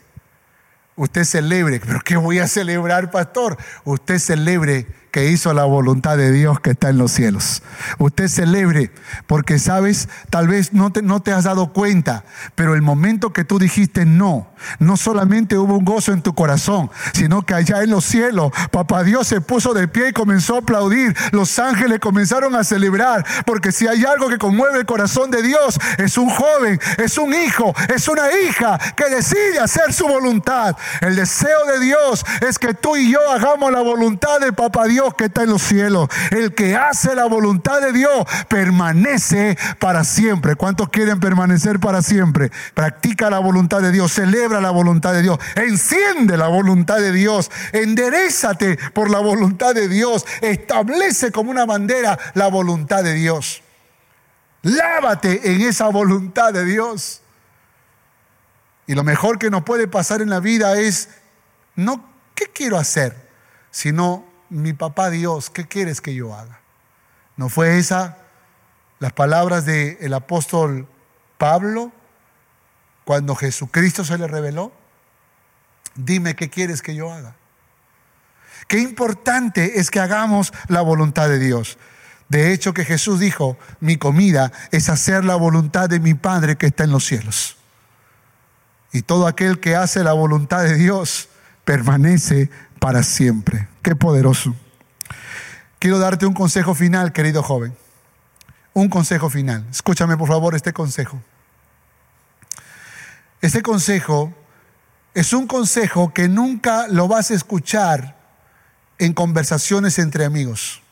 Usted celebre. ¿Pero qué voy a celebrar, pastor? Usted celebre que hizo la voluntad de Dios que está en los cielos. Usted celebre, porque sabes, tal vez no te, no te has dado cuenta, pero el momento que tú dijiste no, no solamente hubo un gozo en tu corazón, sino que allá en los cielos, papá Dios se puso de pie y comenzó a aplaudir. Los ángeles comenzaron a celebrar, porque si hay algo que conmueve el corazón de Dios, es un joven, es un hijo, es una hija que decide hacer su voluntad. El deseo de Dios es que tú y yo hagamos la voluntad de papá Dios que está en los cielos. El que hace la voluntad de Dios permanece para siempre. ¿Cuántos quieren permanecer para siempre? Practica la voluntad de Dios, celebra la voluntad de Dios, enciende la voluntad de Dios, enderezate por la voluntad de Dios, establece como una bandera la voluntad de Dios. Lávate en esa voluntad de Dios. Y lo mejor que nos puede pasar en la vida es, no, ¿qué quiero hacer? Sino, mi papá Dios, ¿qué quieres que yo haga? ¿No fue esa las palabras del apóstol Pablo cuando Jesucristo se le reveló? Dime qué quieres que yo haga. Qué importante es que hagamos la voluntad de Dios. De hecho que Jesús dijo, mi comida es hacer la voluntad de mi Padre que está en los cielos. Y todo aquel que hace la voluntad de Dios permanece para siempre. Qué poderoso. Quiero darte un consejo final, querido joven. Un consejo final. Escúchame por favor este consejo. Este consejo es un consejo que nunca lo vas a escuchar en conversaciones entre amigos.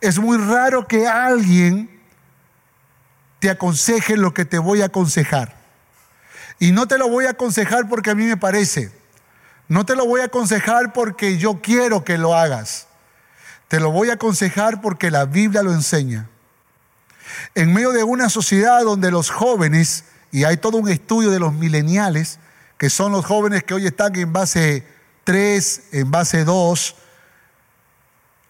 Es muy raro que alguien te aconseje lo que te voy a aconsejar. Y no te lo voy a aconsejar porque a mí me parece. No te lo voy a aconsejar porque yo quiero que lo hagas. Te lo voy a aconsejar porque la Biblia lo enseña. En medio de una sociedad donde los jóvenes, y hay todo un estudio de los mileniales, que son los jóvenes que hoy están en base 3, en base 2,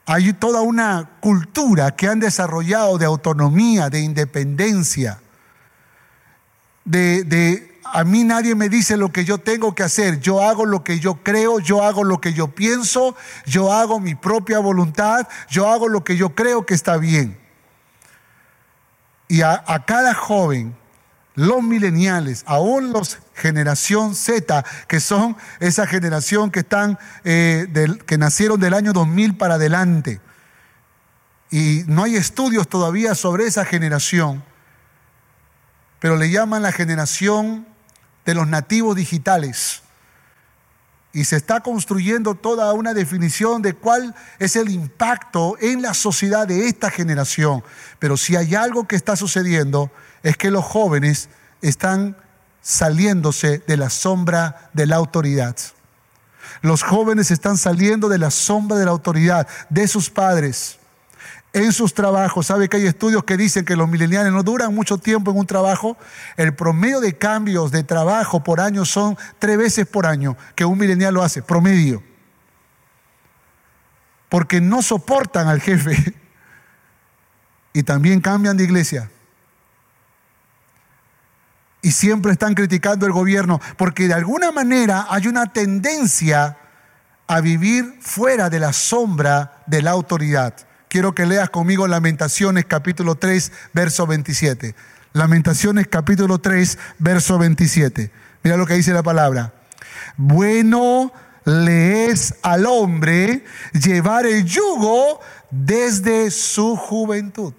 hay toda una cultura que han desarrollado de autonomía, de independencia, de, de, a mí nadie me dice lo que yo tengo que hacer, yo hago lo que yo creo, yo hago lo que yo pienso, yo hago mi propia voluntad, yo hago lo que yo creo que está bien. Y a, cada joven los mileniales, aún los generación Z, que son esa generación que están, eh, que nacieron del año 2000 para adelante. Y no hay estudios todavía sobre esa generación, pero le llaman la generación de los nativos digitales. Y se está construyendo toda una definición de cuál es el impacto en la sociedad de esta generación. Pero si hay algo que está sucediendo es que los jóvenes están saliéndose de la sombra de la autoridad. Los jóvenes están saliendo de la sombra de la autoridad de sus padres en sus trabajos. ¿Sabe que hay estudios que dicen que los mileniales no duran mucho tiempo en un trabajo? El promedio de cambios de trabajo por año son tres veces por año que un milenial lo hace, promedio. Porque no soportan al jefe y también cambian de iglesia y siempre están criticando el gobierno, porque de alguna manera hay una tendencia a vivir fuera de la sombra de la autoridad. Quiero que leas conmigo Lamentaciones capítulo 3, verso 27. Lamentaciones capítulo 3, verso 27. Mira lo que dice la palabra. Bueno le es al hombre llevar el yugo desde su juventud.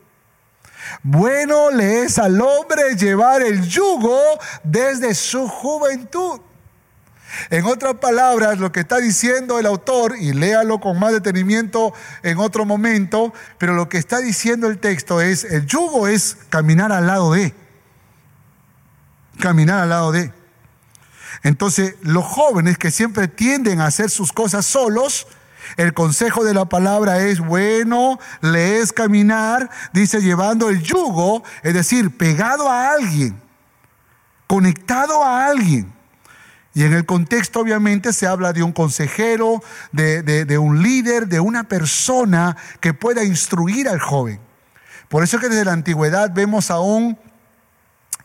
Bueno le es al hombre llevar el yugo desde su juventud. En otras palabras, lo que está diciendo el autor, y léalo con más detenimiento en otro momento, pero lo que está diciendo el texto es, el yugo es caminar al lado de. Caminar al lado de. Entonces, los jóvenes que siempre tienden a hacer sus cosas solos, el consejo de la palabra es bueno, le es caminar, dice llevando el yugo, es decir, pegado a alguien, conectado a alguien. Y en el contexto obviamente se habla de un consejero, de, un líder, de una persona que pueda instruir al joven. Por eso que desde la antigüedad vemos a un,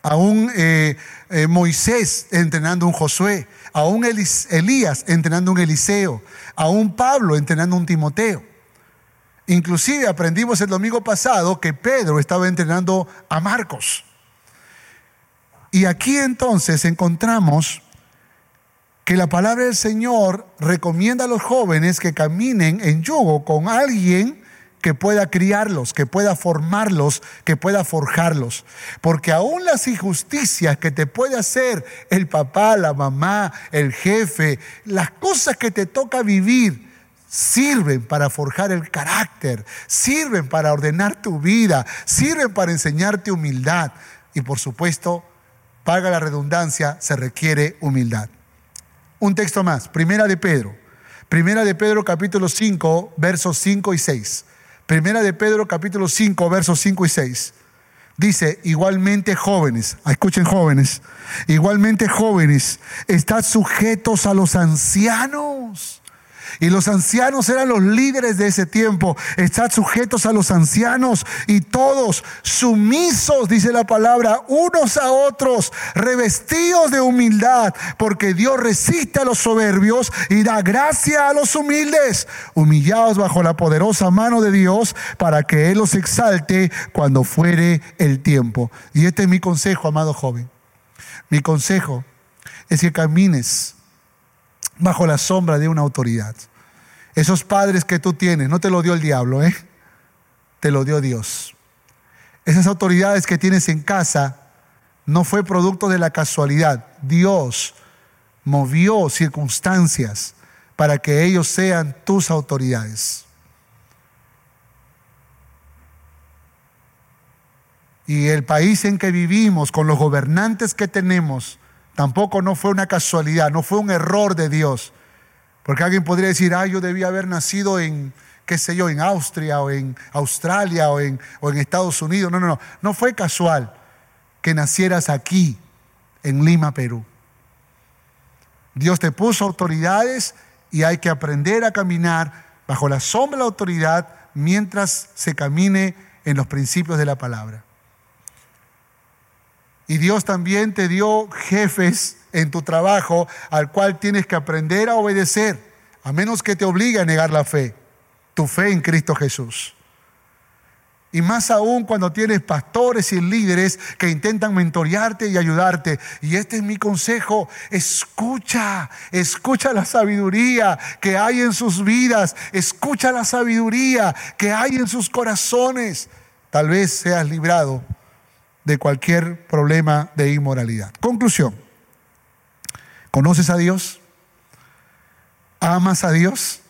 a un eh, eh, Moisés entrenando un Josué, a un Elías entrenando un Eliseo, a un Pablo entrenando un Timoteo. Inclusive aprendimos el domingo pasado que Pedro estaba entrenando a Marcos. Y aquí entonces encontramos que la palabra del Señor recomienda a los jóvenes que caminen en yugo con alguien que pueda criarlos, que pueda formarlos, que pueda forjarlos. Porque aún las injusticias que te puede hacer el papá, la mamá, el jefe, las cosas que te toca vivir, sirven para forjar el carácter, sirven para ordenar tu vida, sirven para enseñarte humildad. Y por supuesto, paga la redundancia, se requiere humildad. Un texto más, Primera de Pedro. Primera de Pedro capítulo 5, versos 5 y 6. Primera de Pedro capítulo 5, versos 5 y 6. Dice, igualmente jóvenes, escuchen jóvenes, igualmente jóvenes, están sujetos a los ancianos Y los ancianos eran los líderes de ese tiempo. Estad sujetos a los ancianos y todos sumisos, dice la palabra, unos a otros, revestidos de humildad, porque Dios resiste a los soberbios y da gracia a los humildes. Humillados bajo la poderosa mano de Dios para que Él los exalte cuando fuere el tiempo. Y este es mi consejo, amado joven. Mi consejo es que camines bajo la sombra de una autoridad. Esos padres que tú tienes, no te lo dio el diablo, ¿eh? Te lo dio Dios. Esas autoridades que tienes en casa no fue producto de la casualidad. Dios movió circunstancias para que ellos sean tus autoridades. Y el país en que vivimos, con los gobernantes que tenemos, tampoco no fue una casualidad, no fue un error de Dios. Porque alguien podría decir, ah, yo debía haber nacido en, qué sé yo, en Austria o en Australia o en, o en Estados Unidos. No, no, no. No fue casual que nacieras aquí, en Lima, Perú. Dios te puso autoridades y hay que aprender a caminar bajo la sombra de la autoridad mientras se camine en los principios de la palabra. Y Dios también te dio jefes en tu trabajo al cual tienes que aprender a obedecer, a menos que te obligue a negar la fe, tu fe en Cristo Jesús. Y más aún cuando tienes pastores y líderes que intentan mentorearte y ayudarte. Y este es mi consejo, escucha, escucha la sabiduría que hay en sus vidas, escucha la sabiduría que hay en sus corazones. Tal vez seas librado de cualquier problema de inmoralidad. Conclusión. ¿Conoces a Dios? ¿Amas a Dios?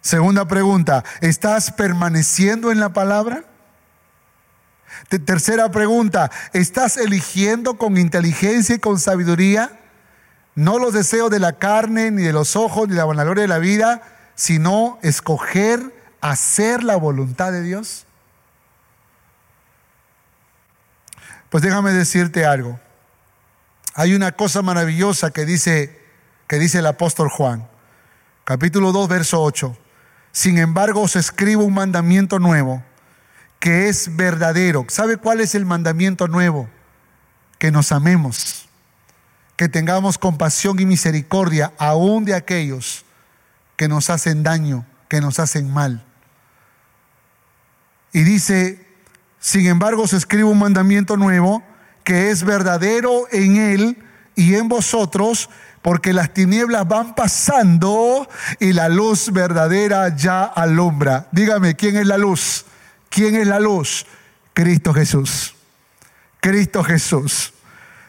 Segunda pregunta, ¿estás permaneciendo en la palabra? Tercera pregunta, ¿estás eligiendo con inteligencia y con sabiduría? No los deseos de la carne, ni de los ojos, ni la vanagloria de la vida, sino escoger hacer la voluntad de Dios. Pues déjame decirte algo. Hay una cosa maravillosa que dice, que dice el apóstol Juan, capítulo 2, verso 8. Sin embargo, os escribo un mandamiento nuevo, que es verdadero. ¿Sabe cuál es el mandamiento nuevo? Que nos amemos, que tengamos compasión y misericordia aún de aquellos que nos hacen daño, que nos hacen mal. Y dice sin embargo, se escribe un mandamiento nuevo que es verdadero en Él y en vosotros, porque las tinieblas van pasando y la luz verdadera ya alumbra. Dígame, ¿quién es la luz? ¿Quién es la luz? Cristo Jesús. Cristo Jesús.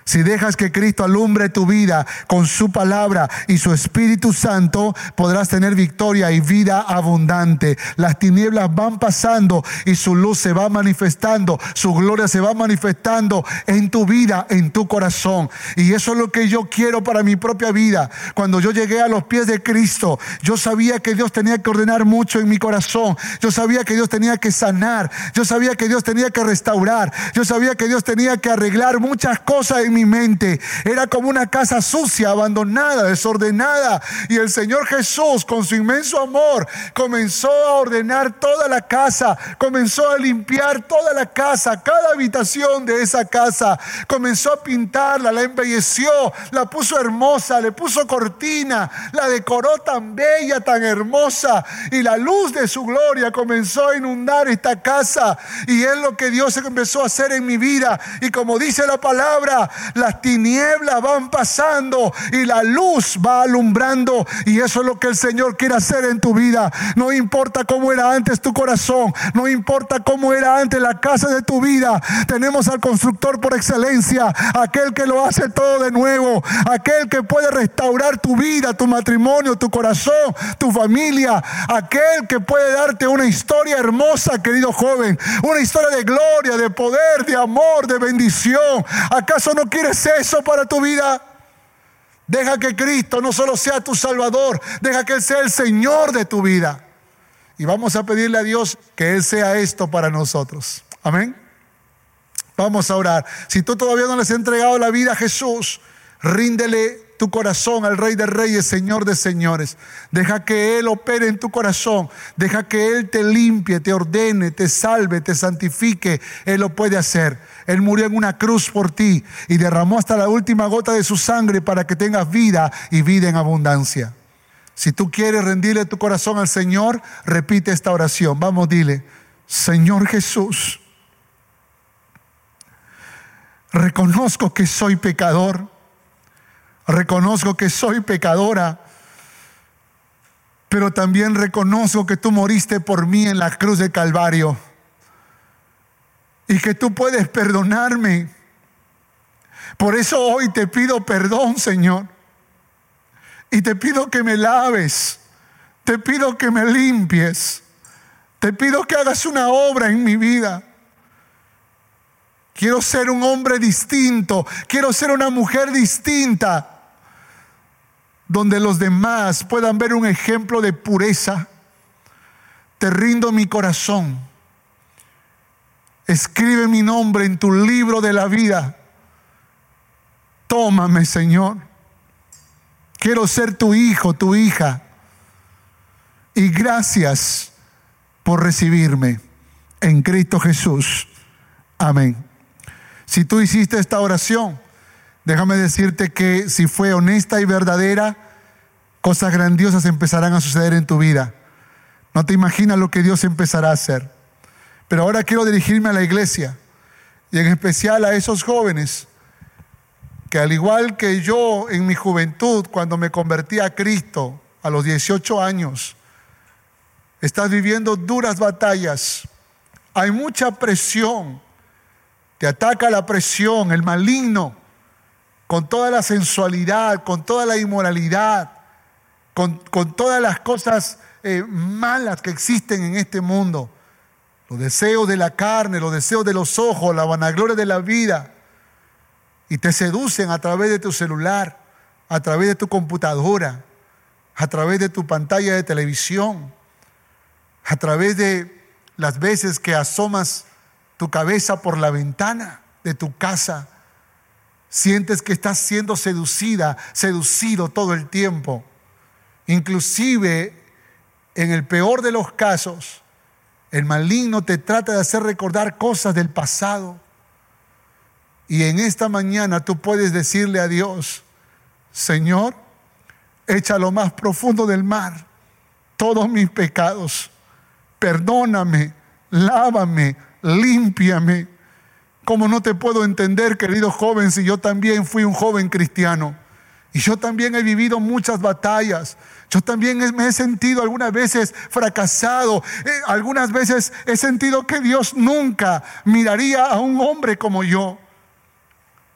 Si dejas que Cristo alumbre tu vida con su palabra y su Espíritu Santo, podrás tener victoria y vida abundante. Las tinieblas van pasando y su luz se va manifestando, su gloria se va manifestando en tu vida, en tu corazón. Y eso es lo que yo quiero para mi propia vida. Cuando yo llegué a los pies de Cristo, yo sabía que Dios tenía que ordenar mucho en mi corazón. Yo sabía que Dios tenía que sanar. Yo sabía que Dios tenía que restaurar. Yo sabía que Dios tenía que arreglar muchas cosas en mi mente. Era como una casa sucia, abandonada, desordenada. Y el Señor Jesús, con su inmenso amor, comenzó a ordenar toda la casa, comenzó a limpiar toda la casa, cada habitación de esa casa. Comenzó a pintarla, la embelleció, la puso hermosa, le puso cortina, la decoró tan bella, tan hermosa. Y la luz de su gloria comenzó a inundar esta casa. Y es lo que Dios empezó a hacer en mi vida. Y como dice la palabra, las tinieblas van pasando y la luz va alumbrando. Y eso es lo que el Señor quiere hacer en tu vida. No importa cómo era antes tu corazón, no importa cómo era antes la casa de tu vida. Tenemos al constructor por excelencia, aquel que lo hace todo de nuevo, aquel que puede restaurar tu vida, tu matrimonio, tu corazón, tu familia, aquel que puede darte una historia hermosa, querido joven, una historia de gloria, de poder, de amor, de bendición. ¿Acaso no quieres eso para tu vida? Deja que Cristo no solo sea tu Salvador, deja que Él sea el Señor de tu vida. Y vamos a pedirle a Dios que Él sea esto para nosotros. Amén. Vamos a orar. Si tú todavía no le has entregado la vida a Jesús, ríndele tu corazón al Rey de Reyes, Señor de Señores. Deja que Él opere en tu corazón. Deja que Él te limpie, te ordene, te salve, te santifique. Él lo puede hacer. Él murió en una cruz por ti y derramó hasta la última gota de su sangre para que tengas vida y vida en abundancia. Si tú quieres rendirle tu corazón al Señor, repite esta oración. Vamos, dile, Señor Jesús, reconozco que soy pecador, reconozco que soy pecadora, pero también reconozco que tú moriste por mí en la cruz de Calvario y que tú puedes perdonarme. Por eso hoy te pido perdón, Señor. Y te pido que me laves. Te pido que me limpies. Te pido que hagas una obra en mi vida. Quiero ser un hombre distinto. Quiero ser una mujer distinta. Donde los demás puedan ver un ejemplo de pureza. Te rindo mi corazón. Escribe mi nombre en tu libro de la vida. Tómame, Señor. Quiero ser tu hijo, tu hija. Y gracias por recibirme en Cristo Jesús. Amén. Si tú hiciste esta oración, déjame decirte que si fue honesta y verdadera, cosas grandiosas empezarán a suceder en tu vida. No te imaginas lo que Dios empezará a hacer. Pero ahora quiero dirigirme a la iglesia y en especial a esos jóvenes que al igual que yo en mi juventud, cuando me convertí a Cristo a los 18 años, estás viviendo duras batallas. Hay mucha presión. Te ataca la presión, el maligno, con toda la sensualidad, con toda la inmoralidad, con, todas las cosas eh, malas que existen en este mundo los deseos de la carne, los deseos de los ojos, la vanagloria de la vida, y te seducen a través de tu celular, a través de tu computadora, a través de tu pantalla de televisión, a través de las veces que asomas tu cabeza por la ventana de tu casa, sientes que estás siendo seducida, seducido todo el tiempo. Inclusive, en el peor de los casos, el maligno te trata de hacer recordar cosas del pasado. Y en esta mañana tú puedes decirle a Dios, Señor, echa lo más profundo del mar todos mis pecados. Perdóname, lávame, límpiame. Como no te puedo entender, querido joven, si yo también fui un joven cristiano? Y yo también he vivido muchas batallas. Yo también me he sentido algunas veces fracasado. Eh, algunas veces he sentido que Dios nunca miraría a un hombre como yo.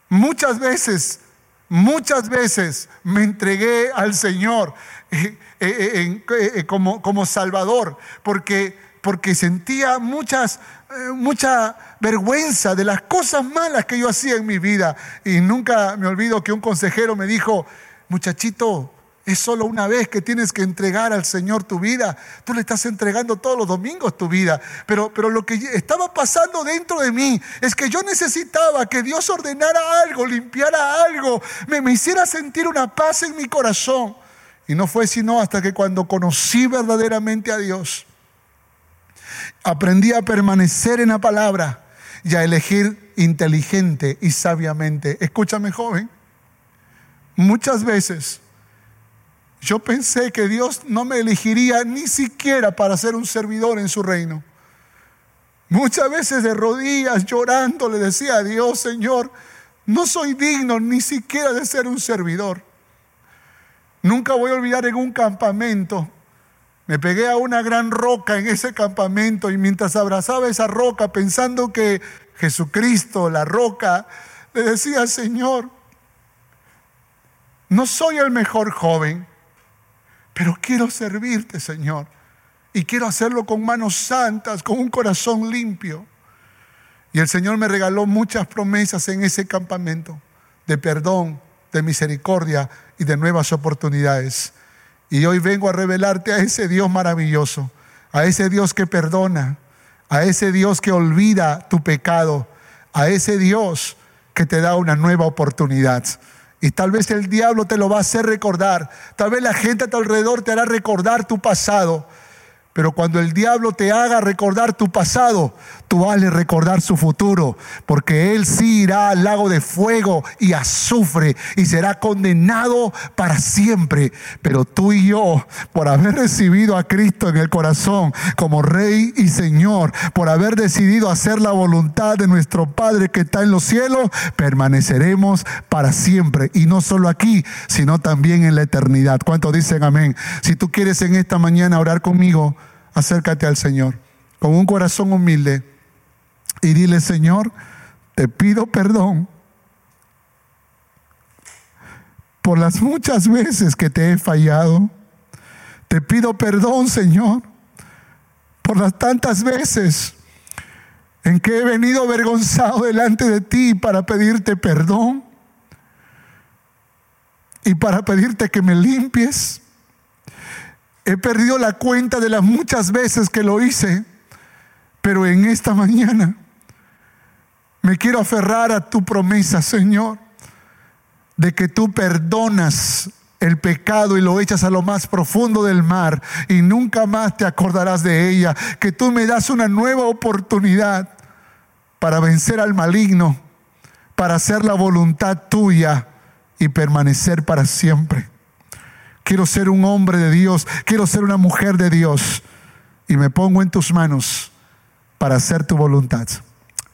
Muchas veces, muchas veces me entregué al Señor eh, eh, como, como Salvador porque porque sentía muchas, mucha vergüenza de las cosas malas que yo hacía en mi vida. Y nunca me olvido que un consejero me dijo, muchachito, es solo una vez que tienes que entregar al Señor tu vida. Tú le estás entregando todos los domingos tu vida. Pero, pero lo que estaba pasando dentro de mí es que yo necesitaba que Dios ordenara algo, limpiara algo, me, me hiciera sentir una paz en mi corazón. Y no fue sino hasta que cuando conocí verdaderamente a Dios, Aprendí a permanecer en la palabra y a elegir inteligente y sabiamente. Escúchame, joven. Muchas veces yo pensé que Dios no me elegiría ni siquiera para ser un servidor en su reino. Muchas veces de rodillas llorando le decía a Dios, Señor, no soy digno ni siquiera de ser un servidor. Nunca voy a olvidar en un campamento me pegué a una gran roca en ese campamento y mientras abrazaba esa roca pensando que Jesucristo, la roca, le decía, Señor, no soy el mejor joven, pero quiero servirte, Señor. Y quiero hacerlo con manos santas, con un corazón limpio. Y el Señor me regaló muchas promesas en ese campamento de perdón, de misericordia y de nuevas oportunidades. Y hoy vengo a revelarte a ese Dios maravilloso, a ese Dios que perdona, a ese Dios que olvida tu pecado, a ese Dios que te da una nueva oportunidad. Y tal vez el diablo te lo va a hacer recordar. Tal vez la gente a tu alrededor te hará recordar tu pasado. Pero cuando el diablo te haga recordar tu pasado, tú vale recordar su futuro, porque él sí irá al lago de fuego y azufre y será condenado para siempre. Pero tú y yo, por haber recibido a Cristo en el corazón como Rey y Señor, por haber decidido hacer la voluntad de nuestro Padre que está en los cielos, permaneceremos para siempre. Y no solo aquí, sino también en la eternidad. ¿Cuántos dicen amén? Si tú quieres en esta mañana orar conmigo, acércate al Señor con un corazón humilde y dile, Señor, te pido perdón por las muchas veces que te he fallado. Te pido perdón, Señor, por las tantas veces en que he venido avergonzado delante de ti para pedirte perdón y para pedirte que me limpies. He perdido la cuenta de las muchas veces que lo hice, pero en esta mañana me quiero aferrar a tu promesa, Señor, de que tú perdonas el pecado y lo echas a lo más profundo del mar y nunca más te acordarás de ella, que tú me das una nueva oportunidad para vencer al maligno, para hacer la voluntad tuya y permanecer para siempre. Quiero ser un hombre de Dios, quiero ser una mujer de Dios y me pongo en tus manos para hacer tu voluntad.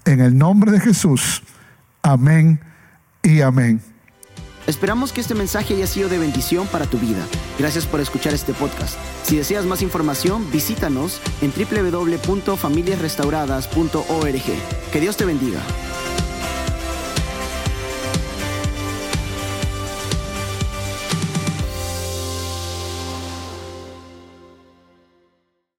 En el nombre de Jesús. Amén y amén. Esperamos que este mensaje haya sido de bendición para tu vida. Gracias por escuchar este podcast. Si deseas más información, visítanos en www.familiasrestauradas.org. Que Dios te bendiga.